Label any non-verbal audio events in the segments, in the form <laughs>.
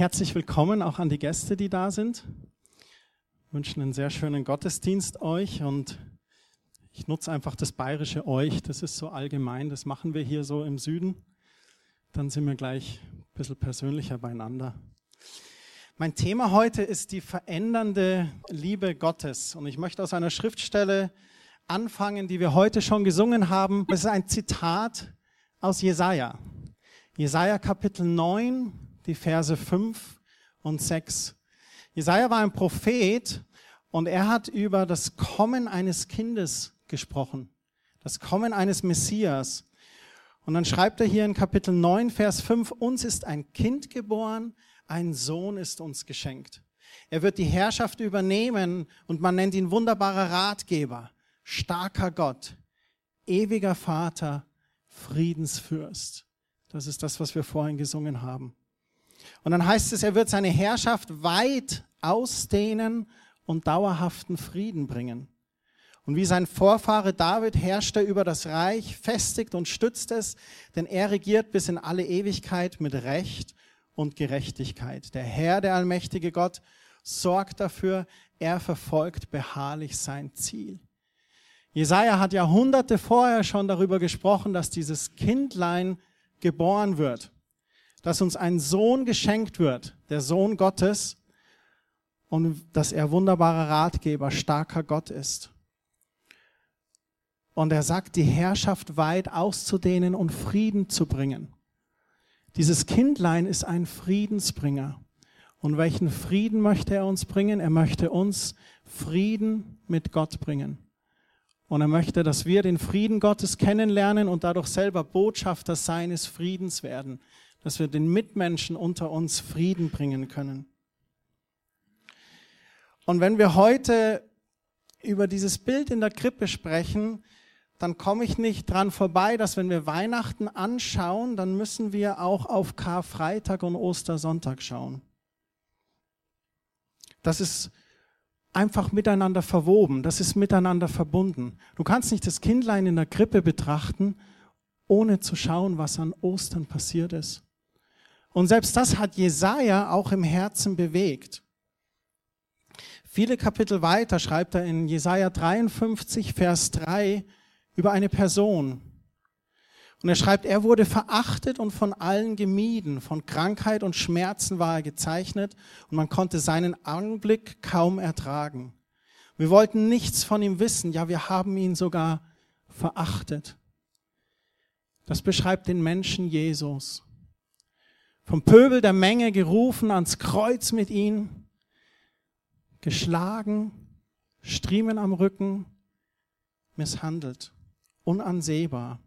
herzlich willkommen auch an die Gäste, die da sind. Wir wünschen einen sehr schönen Gottesdienst euch und ich nutze einfach das bayerische euch, das ist so allgemein, das machen wir hier so im Süden. Dann sind wir gleich ein bisschen persönlicher beieinander. Mein Thema heute ist die verändernde Liebe Gottes und ich möchte aus einer Schriftstelle anfangen, die wir heute schon gesungen haben. Es ist ein Zitat aus Jesaja. Jesaja Kapitel 9, die Verse 5 und 6. Jesaja war ein Prophet und er hat über das Kommen eines Kindes gesprochen. Das Kommen eines Messias. Und dann schreibt er hier in Kapitel 9, Vers 5, uns ist ein Kind geboren, ein Sohn ist uns geschenkt. Er wird die Herrschaft übernehmen und man nennt ihn wunderbarer Ratgeber, starker Gott, ewiger Vater, Friedensfürst. Das ist das, was wir vorhin gesungen haben. Und dann heißt es, er wird seine Herrschaft weit ausdehnen und dauerhaften Frieden bringen. Und wie sein Vorfahre David herrscht er über das Reich, festigt und stützt es, denn er regiert bis in alle Ewigkeit mit Recht und Gerechtigkeit. Der Herr, der allmächtige Gott, sorgt dafür, er verfolgt beharrlich sein Ziel. Jesaja hat Jahrhunderte vorher schon darüber gesprochen, dass dieses Kindlein geboren wird dass uns ein Sohn geschenkt wird, der Sohn Gottes, und dass er wunderbarer Ratgeber, starker Gott ist. Und er sagt, die Herrschaft weit auszudehnen und Frieden zu bringen. Dieses Kindlein ist ein Friedensbringer. Und welchen Frieden möchte er uns bringen? Er möchte uns Frieden mit Gott bringen. Und er möchte, dass wir den Frieden Gottes kennenlernen und dadurch selber Botschafter seines Friedens werden dass wir den Mitmenschen unter uns Frieden bringen können. Und wenn wir heute über dieses Bild in der Krippe sprechen, dann komme ich nicht dran vorbei, dass wenn wir Weihnachten anschauen, dann müssen wir auch auf Karfreitag und Ostersonntag schauen. Das ist einfach miteinander verwoben, das ist miteinander verbunden. Du kannst nicht das Kindlein in der Krippe betrachten, ohne zu schauen, was an Ostern passiert ist. Und selbst das hat Jesaja auch im Herzen bewegt. Viele Kapitel weiter schreibt er in Jesaja 53, Vers 3 über eine Person. Und er schreibt, er wurde verachtet und von allen gemieden. Von Krankheit und Schmerzen war er gezeichnet und man konnte seinen Anblick kaum ertragen. Wir wollten nichts von ihm wissen. Ja, wir haben ihn sogar verachtet. Das beschreibt den Menschen Jesus vom Pöbel der Menge gerufen ans Kreuz mit ihm, geschlagen, Striemen am Rücken, misshandelt, unansehbar,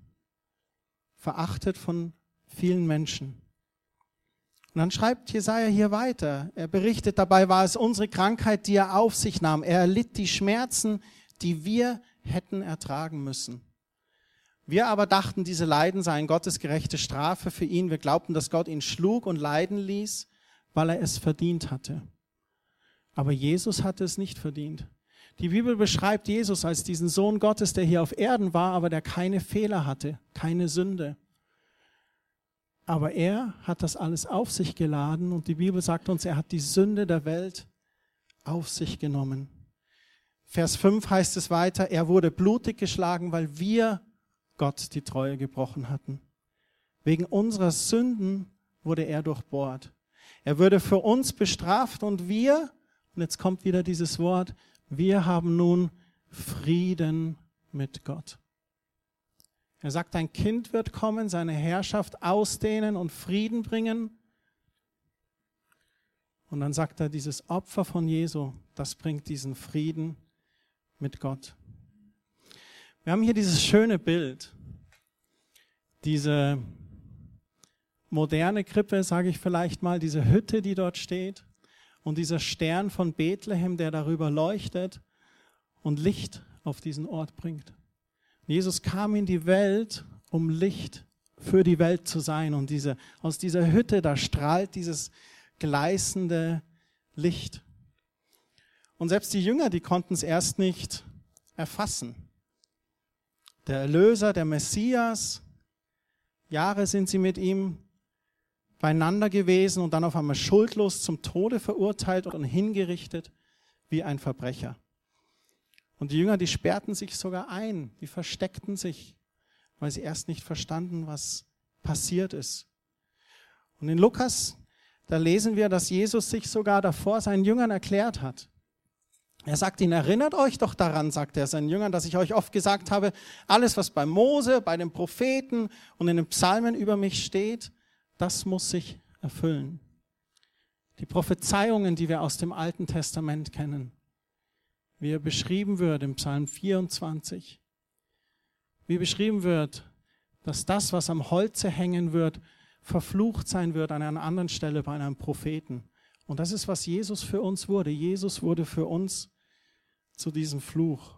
verachtet von vielen Menschen. Und dann schreibt Jesaja hier weiter. Er berichtet, dabei war es unsere Krankheit, die er auf sich nahm. Er erlitt die Schmerzen, die wir hätten ertragen müssen. Wir aber dachten, diese Leiden seien Gottes gerechte Strafe für ihn. Wir glaubten, dass Gott ihn schlug und leiden ließ, weil er es verdient hatte. Aber Jesus hatte es nicht verdient. Die Bibel beschreibt Jesus als diesen Sohn Gottes, der hier auf Erden war, aber der keine Fehler hatte, keine Sünde. Aber er hat das alles auf sich geladen und die Bibel sagt uns, er hat die Sünde der Welt auf sich genommen. Vers 5 heißt es weiter, er wurde blutig geschlagen, weil wir Gott die Treue gebrochen hatten. Wegen unserer Sünden wurde er durchbohrt. Er würde für uns bestraft und wir, und jetzt kommt wieder dieses Wort, wir haben nun Frieden mit Gott. Er sagt, ein Kind wird kommen, seine Herrschaft ausdehnen und Frieden bringen. Und dann sagt er, dieses Opfer von Jesu, das bringt diesen Frieden mit Gott. Wir haben hier dieses schöne Bild, diese moderne Krippe, sage ich vielleicht mal, diese Hütte, die dort steht und dieser Stern von Bethlehem, der darüber leuchtet und Licht auf diesen Ort bringt. Jesus kam in die Welt, um Licht für die Welt zu sein und diese, aus dieser Hütte, da strahlt dieses gleißende Licht. Und selbst die Jünger, die konnten es erst nicht erfassen. Der Erlöser, der Messias, Jahre sind sie mit ihm beieinander gewesen und dann auf einmal schuldlos zum Tode verurteilt und hingerichtet wie ein Verbrecher. Und die Jünger, die sperrten sich sogar ein, die versteckten sich, weil sie erst nicht verstanden, was passiert ist. Und in Lukas, da lesen wir, dass Jesus sich sogar davor seinen Jüngern erklärt hat. Er sagt ihnen, erinnert euch doch daran, sagt er seinen Jüngern, dass ich euch oft gesagt habe, alles, was bei Mose, bei den Propheten und in den Psalmen über mich steht, das muss sich erfüllen. Die Prophezeiungen, die wir aus dem Alten Testament kennen, wie er beschrieben wird im Psalm 24, wie beschrieben wird, dass das, was am Holze hängen wird, verflucht sein wird an einer anderen Stelle bei einem Propheten. Und das ist, was Jesus für uns wurde. Jesus wurde für uns zu diesem Fluch.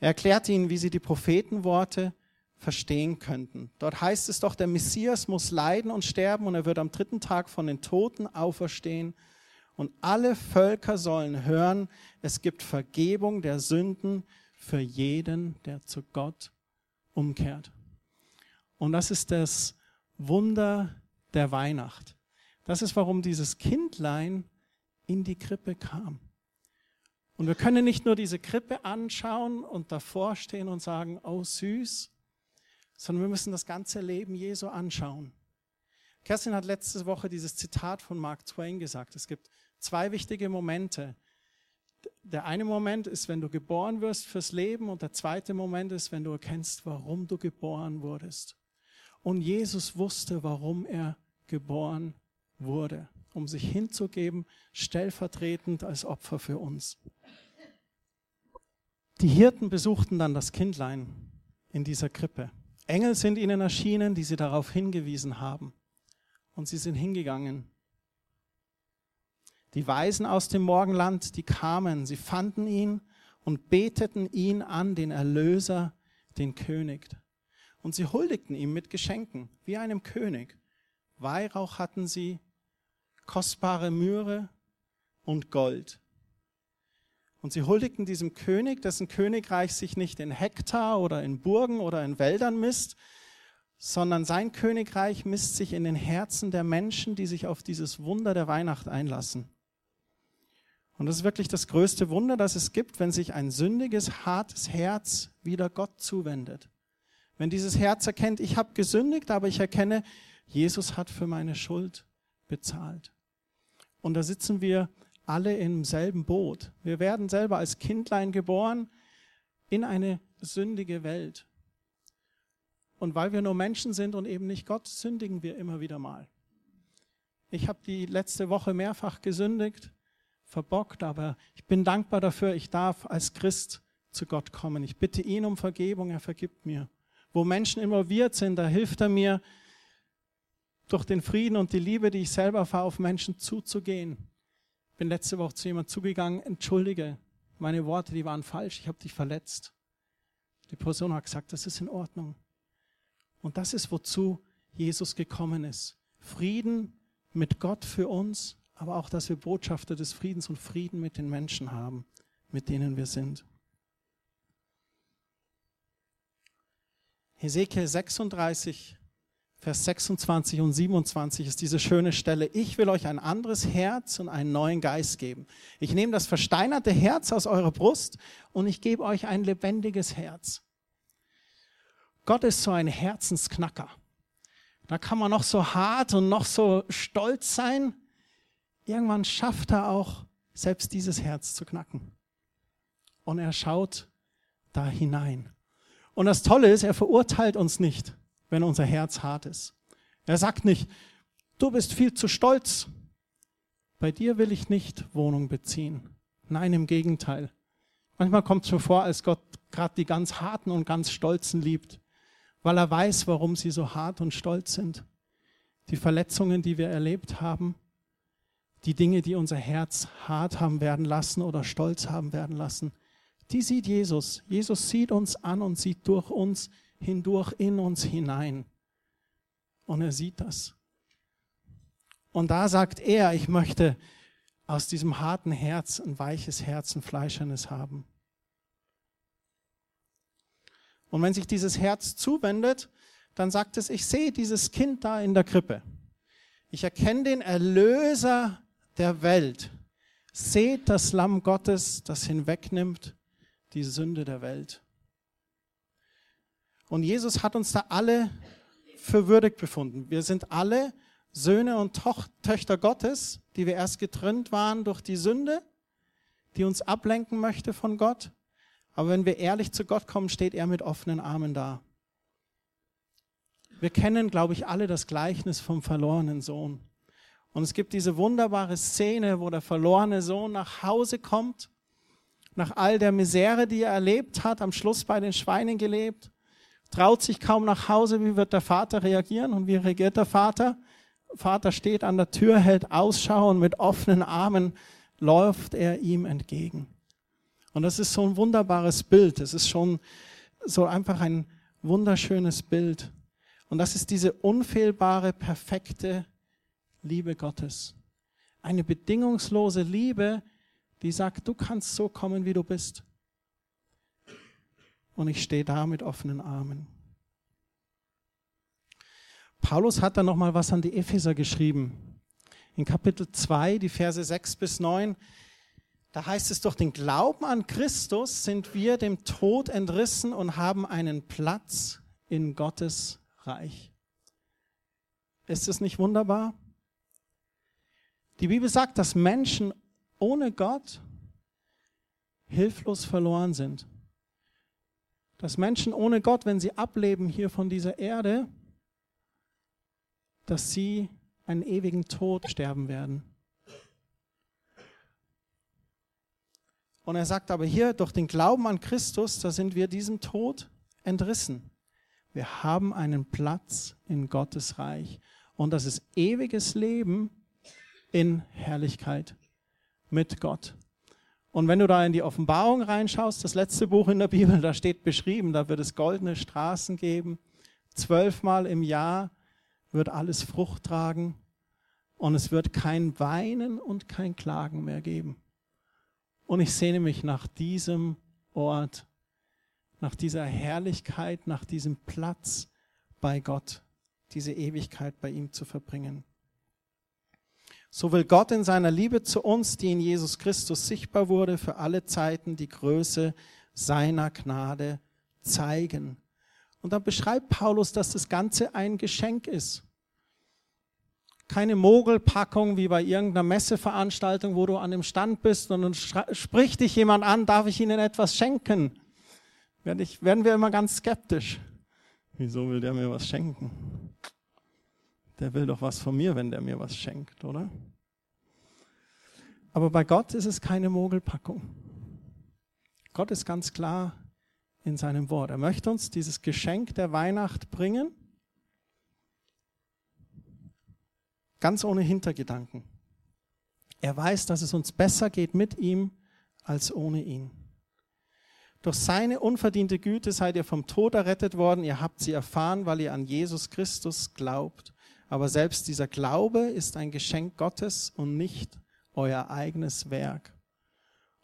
Er erklärt ihnen, wie sie die Prophetenworte verstehen könnten. Dort heißt es doch, der Messias muss leiden und sterben und er wird am dritten Tag von den Toten auferstehen. Und alle Völker sollen hören, es gibt Vergebung der Sünden für jeden, der zu Gott umkehrt. Und das ist das Wunder der Weihnacht. Das ist, warum dieses Kindlein in die Krippe kam. Und wir können nicht nur diese Krippe anschauen und davor stehen und sagen, oh süß, sondern wir müssen das ganze Leben Jesu anschauen. Kerstin hat letzte Woche dieses Zitat von Mark Twain gesagt. Es gibt zwei wichtige Momente. Der eine Moment ist, wenn du geboren wirst fürs Leben und der zweite Moment ist, wenn du erkennst, warum du geboren wurdest. Und Jesus wusste, warum er geboren wurde, um sich hinzugeben, stellvertretend als Opfer für uns. Die Hirten besuchten dann das Kindlein in dieser Krippe. Engel sind ihnen erschienen, die sie darauf hingewiesen haben. Und sie sind hingegangen. Die Weisen aus dem Morgenland, die kamen, sie fanden ihn und beteten ihn an, den Erlöser, den König. Und sie huldigten ihm mit Geschenken, wie einem König. Weihrauch hatten sie, kostbare Myrrhe und Gold. Und sie huldigten diesem König, dessen Königreich sich nicht in Hektar oder in Burgen oder in Wäldern misst, sondern sein Königreich misst sich in den Herzen der Menschen, die sich auf dieses Wunder der Weihnacht einlassen. Und das ist wirklich das größte Wunder, das es gibt, wenn sich ein sündiges, hartes Herz wieder Gott zuwendet. Wenn dieses Herz erkennt, ich habe gesündigt, aber ich erkenne, Jesus hat für meine Schuld bezahlt. Und da sitzen wir alle im selben Boot. Wir werden selber als Kindlein geboren in eine sündige Welt. Und weil wir nur Menschen sind und eben nicht Gott, sündigen wir immer wieder mal. Ich habe die letzte Woche mehrfach gesündigt, verbockt, aber ich bin dankbar dafür, ich darf als Christ zu Gott kommen. Ich bitte ihn um Vergebung, er vergibt mir. Wo Menschen involviert sind, da hilft er mir, durch den Frieden und die Liebe, die ich selber fahre, auf Menschen zuzugehen bin letzte Woche zu jemand zugegangen, entschuldige, meine Worte, die waren falsch, ich habe dich verletzt. Die Person hat gesagt, das ist in Ordnung. Und das ist, wozu Jesus gekommen ist. Frieden mit Gott für uns, aber auch, dass wir Botschafter des Friedens und Frieden mit den Menschen haben, mit denen wir sind. Hesekiel 36, Vers 26 und 27 ist diese schöne Stelle. Ich will euch ein anderes Herz und einen neuen Geist geben. Ich nehme das versteinerte Herz aus eurer Brust und ich gebe euch ein lebendiges Herz. Gott ist so ein Herzensknacker. Da kann man noch so hart und noch so stolz sein. Irgendwann schafft er auch, selbst dieses Herz zu knacken. Und er schaut da hinein. Und das Tolle ist, er verurteilt uns nicht wenn unser Herz hart ist. Er sagt nicht, du bist viel zu stolz. Bei dir will ich nicht Wohnung beziehen. Nein, im Gegenteil. Manchmal kommt es mir vor, als Gott gerade die ganz harten und ganz stolzen liebt, weil er weiß, warum sie so hart und stolz sind. Die Verletzungen, die wir erlebt haben, die Dinge, die unser Herz hart haben werden lassen oder stolz haben werden lassen, die sieht Jesus. Jesus sieht uns an und sieht durch uns hindurch in uns hinein. Und er sieht das. Und da sagt er, ich möchte aus diesem harten Herz ein weiches Herz, ein fleischernes haben. Und wenn sich dieses Herz zuwendet, dann sagt es, ich sehe dieses Kind da in der Krippe. Ich erkenne den Erlöser der Welt. Seht das Lamm Gottes, das hinwegnimmt die Sünde der Welt. Und Jesus hat uns da alle für würdig befunden. Wir sind alle Söhne und Töchter Gottes, die wir erst getrennt waren durch die Sünde, die uns ablenken möchte von Gott. Aber wenn wir ehrlich zu Gott kommen, steht er mit offenen Armen da. Wir kennen, glaube ich, alle das Gleichnis vom verlorenen Sohn. Und es gibt diese wunderbare Szene, wo der verlorene Sohn nach Hause kommt, nach all der Misere, die er erlebt hat, am Schluss bei den Schweinen gelebt, traut sich kaum nach Hause. Wie wird der Vater reagieren und wie reagiert der Vater? Vater steht an der Tür, hält Ausschau und mit offenen Armen läuft er ihm entgegen. Und das ist so ein wunderbares Bild. Es ist schon so einfach ein wunderschönes Bild. Und das ist diese unfehlbare, perfekte Liebe Gottes. Eine bedingungslose Liebe, die sagt, du kannst so kommen, wie du bist. Und ich stehe da mit offenen Armen. Paulus hat da noch mal was an die Epheser geschrieben. In Kapitel 2, die Verse 6 bis 9, da heißt es, durch den Glauben an Christus sind wir dem Tod entrissen und haben einen Platz in Gottes Reich. Ist es nicht wunderbar? Die Bibel sagt, dass Menschen ohne Gott hilflos verloren sind. Dass Menschen ohne Gott, wenn sie ableben hier von dieser Erde, dass sie einen ewigen Tod sterben werden. Und er sagt aber hier, durch den Glauben an Christus, da sind wir diesem Tod entrissen. Wir haben einen Platz in Gottes Reich. Und das ist ewiges Leben in Herrlichkeit mit Gott. Und wenn du da in die Offenbarung reinschaust, das letzte Buch in der Bibel, da steht beschrieben, da wird es goldene Straßen geben. Zwölfmal im Jahr wird alles Frucht tragen und es wird kein Weinen und kein Klagen mehr geben. Und ich sehne mich nach diesem Ort, nach dieser Herrlichkeit, nach diesem Platz bei Gott, diese Ewigkeit bei ihm zu verbringen. So will Gott in seiner Liebe zu uns, die in Jesus Christus sichtbar wurde, für alle Zeiten die Größe seiner Gnade zeigen. Und dann beschreibt Paulus, dass das Ganze ein Geschenk ist keine Mogelpackung wie bei irgendeiner Messeveranstaltung, wo du an dem Stand bist und dann spricht dich jemand an, darf ich Ihnen etwas schenken? Werden wir immer ganz skeptisch. Wieso will der mir was schenken? Der will doch was von mir, wenn der mir was schenkt, oder? Aber bei Gott ist es keine Mogelpackung. Gott ist ganz klar in seinem Wort. Er möchte uns dieses Geschenk der Weihnacht bringen Ganz ohne Hintergedanken. Er weiß, dass es uns besser geht mit ihm als ohne ihn. Durch seine unverdiente Güte seid ihr vom Tod errettet worden. Ihr habt sie erfahren, weil ihr an Jesus Christus glaubt. Aber selbst dieser Glaube ist ein Geschenk Gottes und nicht euer eigenes Werk.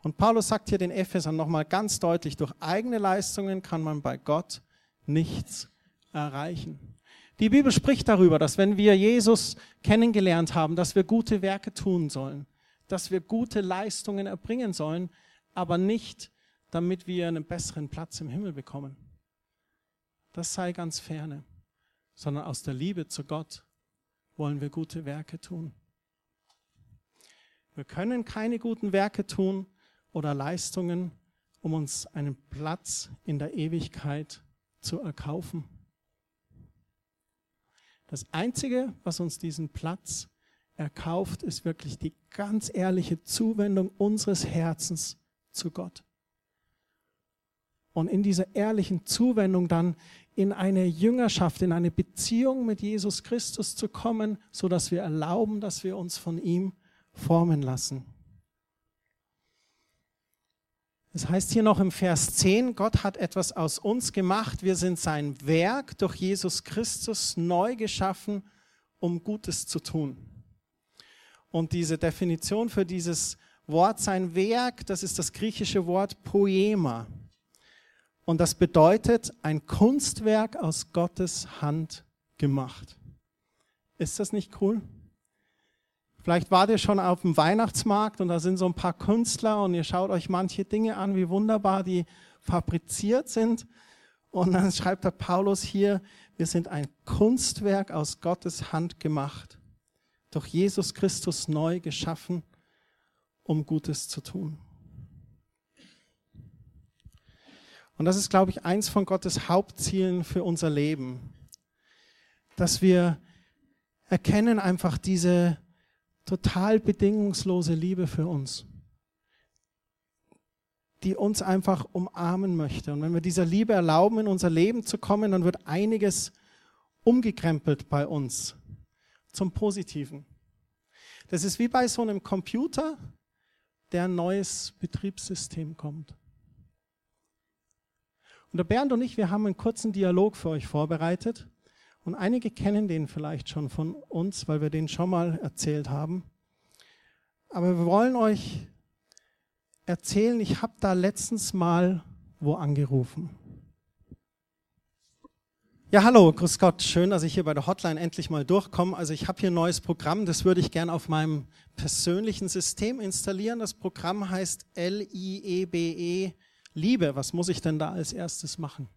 Und Paulus sagt hier den Ephesern nochmal ganz deutlich, durch eigene Leistungen kann man bei Gott nichts erreichen. Die Bibel spricht darüber, dass wenn wir Jesus kennengelernt haben, dass wir gute Werke tun sollen, dass wir gute Leistungen erbringen sollen, aber nicht, damit wir einen besseren Platz im Himmel bekommen. Das sei ganz ferne, sondern aus der Liebe zu Gott wollen wir gute Werke tun. Wir können keine guten Werke tun oder Leistungen, um uns einen Platz in der Ewigkeit zu erkaufen. Das Einzige, was uns diesen Platz erkauft, ist wirklich die ganz ehrliche Zuwendung unseres Herzens zu Gott. Und in dieser ehrlichen Zuwendung dann in eine Jüngerschaft, in eine Beziehung mit Jesus Christus zu kommen, so dass wir erlauben, dass wir uns von ihm formen lassen. Es heißt hier noch im Vers 10, Gott hat etwas aus uns gemacht. Wir sind sein Werk durch Jesus Christus neu geschaffen, um Gutes zu tun. Und diese Definition für dieses Wort sein Werk, das ist das griechische Wort Poema. Und das bedeutet ein Kunstwerk aus Gottes Hand gemacht. Ist das nicht cool? Vielleicht wart ihr schon auf dem Weihnachtsmarkt und da sind so ein paar Künstler und ihr schaut euch manche Dinge an, wie wunderbar die fabriziert sind. Und dann schreibt der Paulus hier, wir sind ein Kunstwerk aus Gottes Hand gemacht, durch Jesus Christus neu geschaffen, um Gutes zu tun. Und das ist, glaube ich, eins von Gottes Hauptzielen für unser Leben, dass wir erkennen einfach diese total bedingungslose Liebe für uns, die uns einfach umarmen möchte. Und wenn wir dieser Liebe erlauben, in unser Leben zu kommen, dann wird einiges umgekrempelt bei uns zum Positiven. Das ist wie bei so einem Computer, der ein neues Betriebssystem kommt. Und der Bernd und ich, wir haben einen kurzen Dialog für euch vorbereitet. Und einige kennen den vielleicht schon von uns, weil wir den schon mal erzählt haben. Aber wir wollen euch erzählen, ich habe da letztens mal wo angerufen. Ja, hallo, grüß Gott. Schön, dass ich hier bei der Hotline endlich mal durchkomme. Also ich habe hier ein neues Programm, das würde ich gerne auf meinem persönlichen System installieren. Das Programm heißt L-I-E-B-E Liebe. Was muss ich denn da als erstes machen?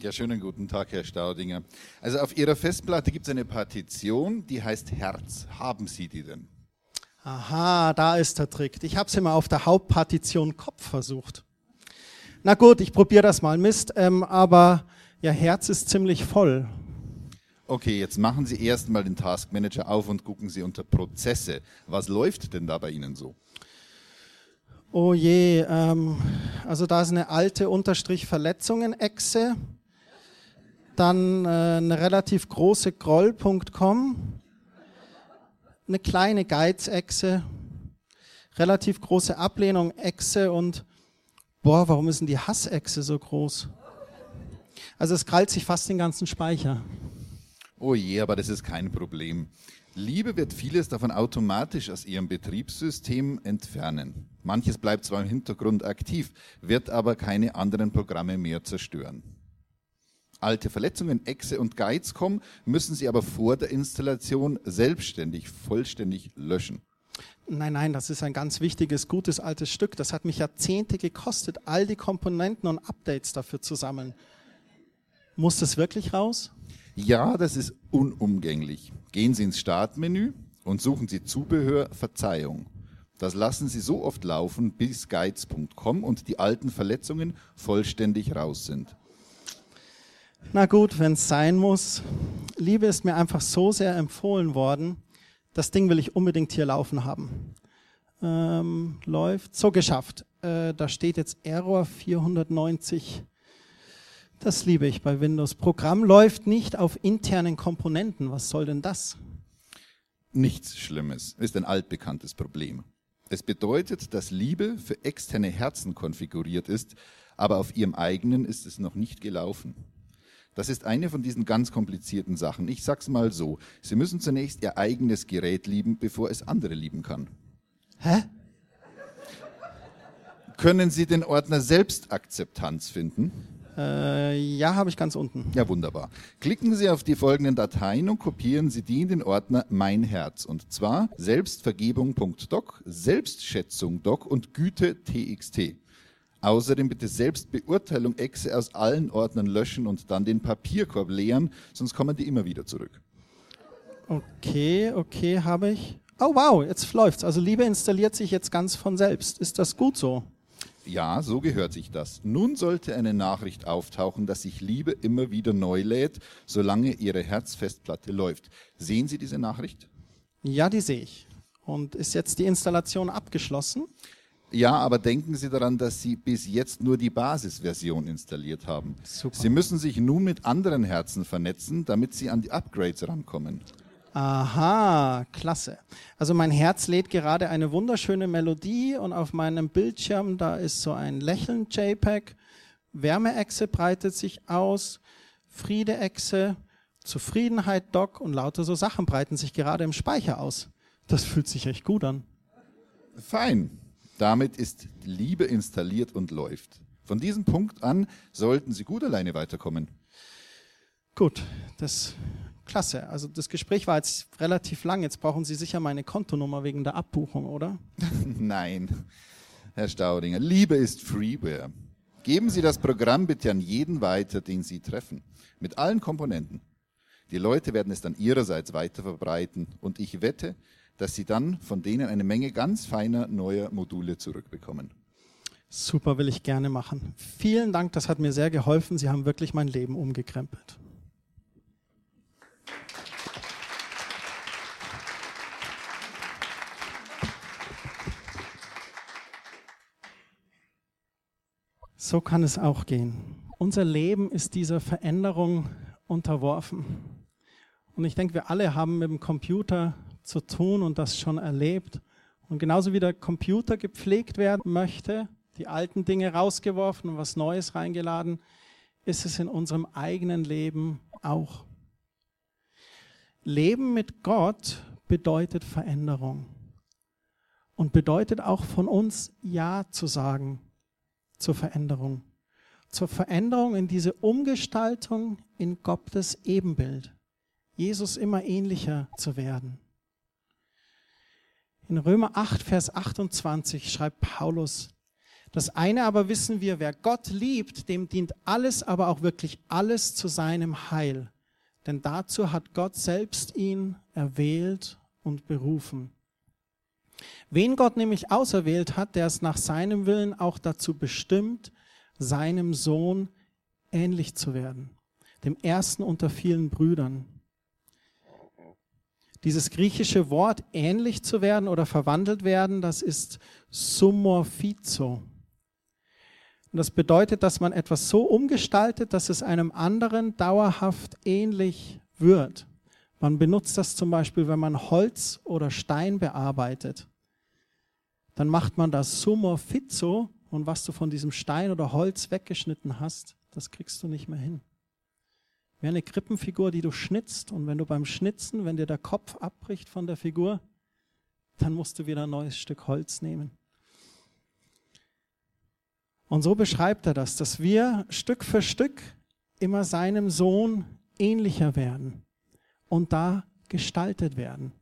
Ja, schönen guten Tag, Herr Staudinger. Also auf Ihrer Festplatte gibt es eine Partition, die heißt Herz. Haben Sie die denn? Aha, da ist der Trick. Ich habe es immer auf der Hauptpartition Kopf versucht. Na gut, ich probiere das mal. Mist, ähm, aber ja, Herz ist ziemlich voll. Okay, jetzt machen Sie erstmal den Taskmanager auf und gucken Sie unter Prozesse. Was läuft denn da bei Ihnen so? Oh je, ähm, also da ist eine alte Unterstrich Verletzungen-Echse dann äh, eine relativ große Groll.com, eine kleine Geizechse, relativ große Ablehnung Echse und boah, warum ist denn die Hassechse so groß? Also es krallt sich fast den ganzen Speicher. Oh je, aber das ist kein Problem. Liebe wird vieles davon automatisch aus ihrem Betriebssystem entfernen. Manches bleibt zwar im Hintergrund aktiv, wird aber keine anderen Programme mehr zerstören alte Verletzungen, Echse und Geiz kommen, müssen Sie aber vor der Installation selbstständig, vollständig löschen. Nein, nein, das ist ein ganz wichtiges, gutes altes Stück. Das hat mich Jahrzehnte gekostet, all die Komponenten und Updates dafür zu sammeln. Muss das wirklich raus? Ja, das ist unumgänglich. Gehen Sie ins Startmenü und suchen Sie Zubehör Verzeihung. Das lassen Sie so oft laufen, bis geiz.com und die alten Verletzungen vollständig raus sind. Na gut, wenn es sein muss. Liebe ist mir einfach so sehr empfohlen worden. Das Ding will ich unbedingt hier laufen haben. Ähm, läuft. So geschafft. Äh, da steht jetzt Error 490. Das liebe ich bei Windows. Programm läuft nicht auf internen Komponenten. Was soll denn das? Nichts Schlimmes. Ist ein altbekanntes Problem. Es bedeutet, dass Liebe für externe Herzen konfiguriert ist, aber auf ihrem eigenen ist es noch nicht gelaufen. Das ist eine von diesen ganz komplizierten Sachen. Ich sag's mal so. Sie müssen zunächst Ihr eigenes Gerät lieben, bevor es andere lieben kann. Hä? Können Sie den Ordner Selbstakzeptanz finden? Äh, ja, habe ich ganz unten. Ja, wunderbar. Klicken Sie auf die folgenden Dateien und kopieren Sie die in den Ordner Mein Herz. Und zwar Selbstvergebung.doc, Selbstschätzung.doc und Güte.txt. Außerdem bitte Selbstbeurteilung Exe aus allen Ordnern löschen und dann den Papierkorb leeren, sonst kommen die immer wieder zurück. Okay, okay, habe ich. Oh wow, jetzt läuft's. Also Liebe installiert sich jetzt ganz von selbst. Ist das gut so? Ja, so gehört sich das. Nun sollte eine Nachricht auftauchen, dass sich Liebe immer wieder neu lädt, solange Ihre Herzfestplatte läuft. Sehen Sie diese Nachricht? Ja, die sehe ich. Und ist jetzt die Installation abgeschlossen? Ja, aber denken Sie daran, dass Sie bis jetzt nur die Basisversion installiert haben. Super. Sie müssen sich nun mit anderen Herzen vernetzen, damit Sie an die Upgrades rankommen. Aha, klasse. Also mein Herz lädt gerade eine wunderschöne Melodie und auf meinem Bildschirm, da ist so ein Lächeln JPEG, Wärmeechse breitet sich aus, Friedeechse, Zufriedenheit Doc und lauter so Sachen breiten sich gerade im Speicher aus. Das fühlt sich echt gut an. Fein. Damit ist Liebe installiert und läuft. Von diesem Punkt an sollten Sie gut alleine weiterkommen. Gut, das klasse. Also das Gespräch war jetzt relativ lang. Jetzt brauchen Sie sicher meine Kontonummer wegen der Abbuchung, oder? <laughs> Nein, Herr Staudinger. Liebe ist Freeware. Geben Sie das Programm bitte an jeden weiter, den Sie treffen. Mit allen Komponenten. Die Leute werden es dann ihrerseits weiter verbreiten und ich wette, dass Sie dann von denen eine Menge ganz feiner neuer Module zurückbekommen. Super, will ich gerne machen. Vielen Dank, das hat mir sehr geholfen. Sie haben wirklich mein Leben umgekrempelt. So kann es auch gehen. Unser Leben ist dieser Veränderung unterworfen. Und ich denke, wir alle haben mit dem Computer zu tun und das schon erlebt. Und genauso wie der Computer gepflegt werden möchte, die alten Dinge rausgeworfen und was Neues reingeladen, ist es in unserem eigenen Leben auch. Leben mit Gott bedeutet Veränderung und bedeutet auch von uns Ja zu sagen zur Veränderung. Zur Veränderung in diese Umgestaltung in Gottes Ebenbild. Jesus immer ähnlicher zu werden. In Römer 8, Vers 28 schreibt Paulus, das eine aber wissen wir, wer Gott liebt, dem dient alles, aber auch wirklich alles zu seinem Heil. Denn dazu hat Gott selbst ihn erwählt und berufen. Wen Gott nämlich auserwählt hat, der ist nach seinem Willen auch dazu bestimmt, seinem Sohn ähnlich zu werden, dem ersten unter vielen Brüdern. Dieses griechische Wort ähnlich zu werden oder verwandelt werden, das ist summorphizo. Und das bedeutet, dass man etwas so umgestaltet, dass es einem anderen dauerhaft ähnlich wird. Man benutzt das zum Beispiel, wenn man Holz oder Stein bearbeitet. Dann macht man das summorphizo und was du von diesem Stein oder Holz weggeschnitten hast, das kriegst du nicht mehr hin. Wie eine Krippenfigur, die du schnitzt und wenn du beim Schnitzen, wenn dir der Kopf abbricht von der Figur, dann musst du wieder ein neues Stück Holz nehmen. Und so beschreibt er das, dass wir Stück für Stück immer seinem Sohn ähnlicher werden und da gestaltet werden.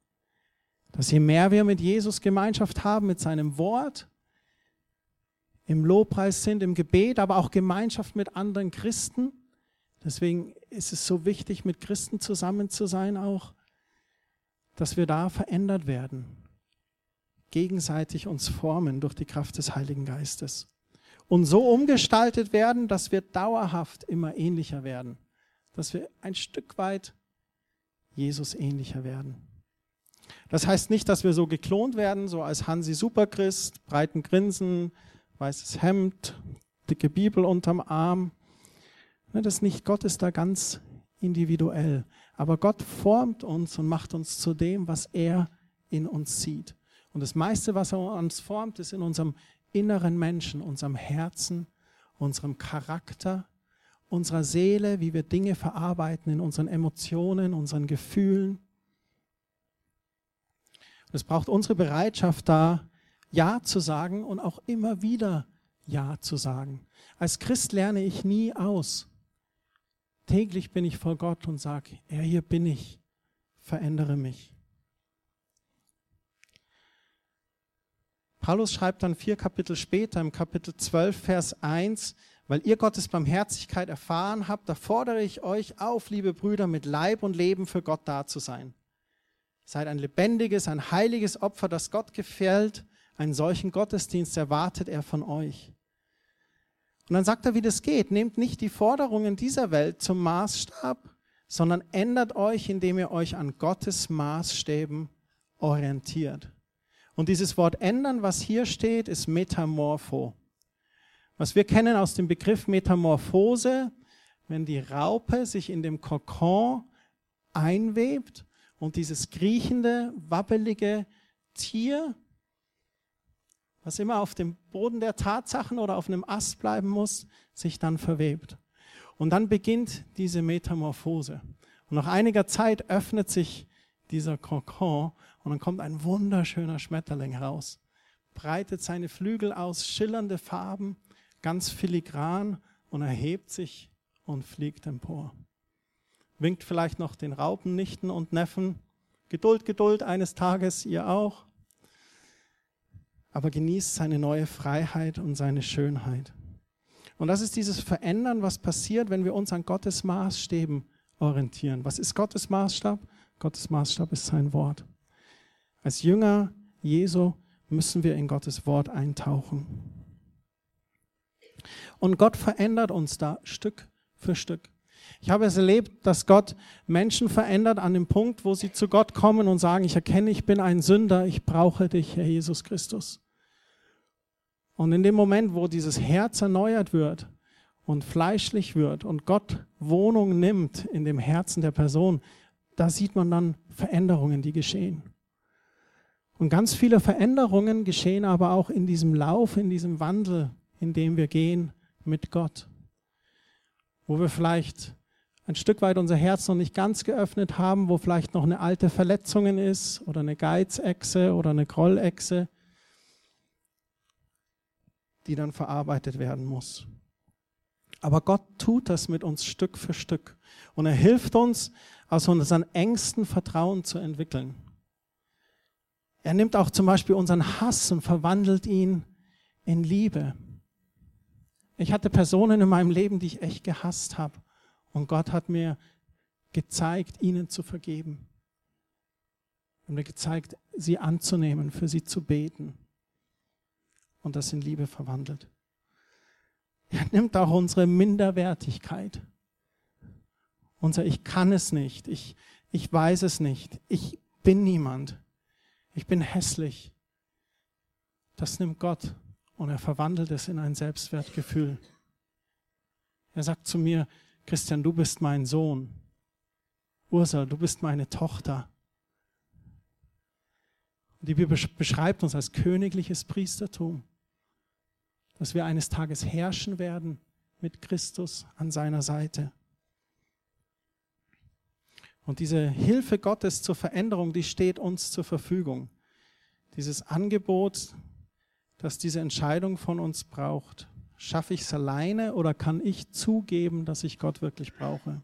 Dass je mehr wir mit Jesus Gemeinschaft haben, mit seinem Wort, im Lobpreis sind, im Gebet, aber auch Gemeinschaft mit anderen Christen. Deswegen ist es so wichtig, mit Christen zusammen zu sein auch, dass wir da verändert werden, gegenseitig uns formen durch die Kraft des Heiligen Geistes und so umgestaltet werden, dass wir dauerhaft immer ähnlicher werden, dass wir ein Stück weit Jesus ähnlicher werden. Das heißt nicht, dass wir so geklont werden, so als Hansi Superchrist, breiten Grinsen, weißes Hemd, dicke Bibel unterm Arm. Ne, das nicht, Gott ist da ganz individuell. Aber Gott formt uns und macht uns zu dem, was er in uns sieht. Und das meiste, was er uns formt, ist in unserem inneren Menschen, unserem Herzen, unserem Charakter, unserer Seele, wie wir Dinge verarbeiten, in unseren Emotionen, unseren Gefühlen. Es braucht unsere Bereitschaft da, Ja zu sagen und auch immer wieder Ja zu sagen. Als Christ lerne ich nie aus. Täglich bin ich vor Gott und sage, er hier bin ich, verändere mich. Paulus schreibt dann vier Kapitel später, im Kapitel 12, Vers 1, weil ihr Gottes Barmherzigkeit erfahren habt, da fordere ich euch auf, liebe Brüder, mit Leib und Leben für Gott da zu sein. Seid ein lebendiges, ein heiliges Opfer, das Gott gefällt. Einen solchen Gottesdienst erwartet er von euch. Und dann sagt er, wie das geht. Nehmt nicht die Forderungen dieser Welt zum Maßstab, sondern ändert euch, indem ihr euch an Gottes Maßstäben orientiert. Und dieses Wort ändern, was hier steht, ist Metamorpho. Was wir kennen aus dem Begriff Metamorphose, wenn die Raupe sich in dem Kokon einwebt und dieses kriechende, wabbelige Tier, was immer auf dem Boden der Tatsachen oder auf einem Ast bleiben muss, sich dann verwebt. Und dann beginnt diese Metamorphose. Und nach einiger Zeit öffnet sich dieser Kokon und dann kommt ein wunderschöner Schmetterling heraus, breitet seine Flügel aus, schillernde Farben, ganz filigran und erhebt sich und fliegt empor. winkt vielleicht noch den Raupen, Nichten und Neffen. Geduld, Geduld, eines Tages ihr auch. Aber genießt seine neue Freiheit und seine Schönheit. Und das ist dieses Verändern, was passiert, wenn wir uns an Gottes Maßstäben orientieren. Was ist Gottes Maßstab? Gottes Maßstab ist sein Wort. Als Jünger Jesu müssen wir in Gottes Wort eintauchen. Und Gott verändert uns da Stück für Stück. Ich habe es erlebt, dass Gott Menschen verändert an dem Punkt, wo sie zu Gott kommen und sagen, ich erkenne, ich bin ein Sünder, ich brauche dich, Herr Jesus Christus. Und in dem Moment, wo dieses Herz erneuert wird und fleischlich wird und Gott Wohnung nimmt in dem Herzen der Person, da sieht man dann Veränderungen, die geschehen. Und ganz viele Veränderungen geschehen aber auch in diesem Lauf, in diesem Wandel, in dem wir gehen mit Gott. Wo wir vielleicht ein Stück weit unser Herz noch nicht ganz geöffnet haben, wo vielleicht noch eine alte Verletzung ist oder eine Geizechse oder eine Grollechse, die dann verarbeitet werden muss. Aber Gott tut das mit uns Stück für Stück. Und er hilft uns, aus unseren Ängsten Vertrauen zu entwickeln. Er nimmt auch zum Beispiel unseren Hass und verwandelt ihn in Liebe. Ich hatte Personen in meinem Leben, die ich echt gehasst habe. Und Gott hat mir gezeigt, ihnen zu vergeben. Und mir gezeigt, sie anzunehmen, für sie zu beten. Und das in Liebe verwandelt. Er nimmt auch unsere Minderwertigkeit. Unser Ich kann es nicht. Ich, ich weiß es nicht. Ich bin niemand. Ich bin hässlich. Das nimmt Gott und er verwandelt es in ein Selbstwertgefühl. Er sagt zu mir, Christian, du bist mein Sohn. Ursula, du bist meine Tochter. Die Bibel beschreibt uns als königliches Priestertum, dass wir eines Tages herrschen werden mit Christus an seiner Seite. Und diese Hilfe Gottes zur Veränderung, die steht uns zur Verfügung. Dieses Angebot, das diese Entscheidung von uns braucht. Schaffe ich es alleine oder kann ich zugeben, dass ich Gott wirklich brauche?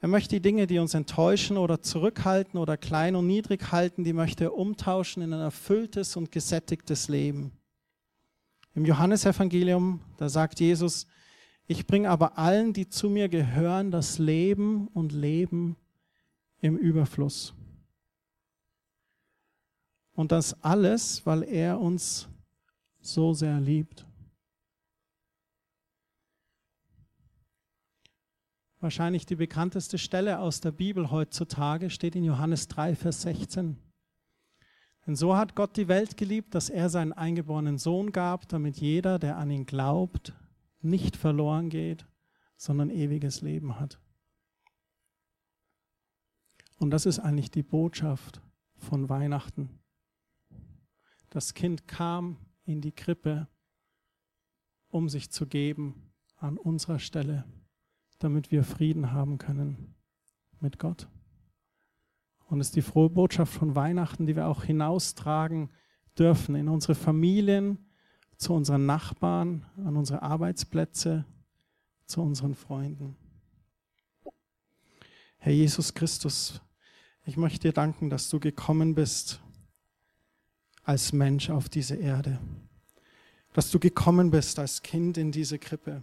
Er möchte die Dinge, die uns enttäuschen oder zurückhalten oder klein und niedrig halten, die möchte er umtauschen in ein erfülltes und gesättigtes Leben. Im Johannesevangelium, da sagt Jesus, ich bringe aber allen, die zu mir gehören, das Leben und Leben im Überfluss. Und das alles, weil er uns so sehr liebt. Wahrscheinlich die bekannteste Stelle aus der Bibel heutzutage steht in Johannes 3, Vers 16. Denn so hat Gott die Welt geliebt, dass er seinen eingeborenen Sohn gab, damit jeder, der an ihn glaubt, nicht verloren geht, sondern ewiges Leben hat. Und das ist eigentlich die Botschaft von Weihnachten. Das Kind kam in die Krippe, um sich zu geben an unserer Stelle, damit wir Frieden haben können mit Gott. Und es ist die frohe Botschaft von Weihnachten, die wir auch hinaustragen dürfen in unsere Familien, zu unseren Nachbarn, an unsere Arbeitsplätze, zu unseren Freunden. Herr Jesus Christus, ich möchte dir danken, dass du gekommen bist als Mensch auf diese Erde. Dass du gekommen bist als Kind in diese Krippe,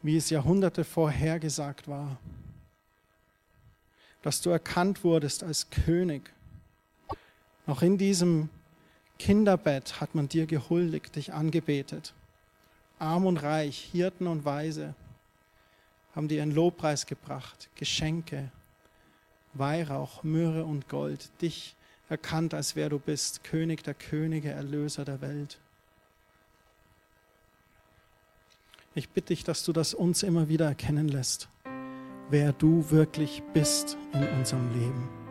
wie es Jahrhunderte vorher gesagt war. Dass du erkannt wurdest als König. Noch in diesem Kinderbett hat man dir gehuldigt, dich angebetet. Arm und reich, Hirten und Weise haben dir einen Lobpreis gebracht, Geschenke, Weihrauch, Myrrhe und Gold, dich erkannt, als wer du bist, König der Könige, Erlöser der Welt. Ich bitte dich, dass du das uns immer wieder erkennen lässt, wer du wirklich bist in unserem Leben.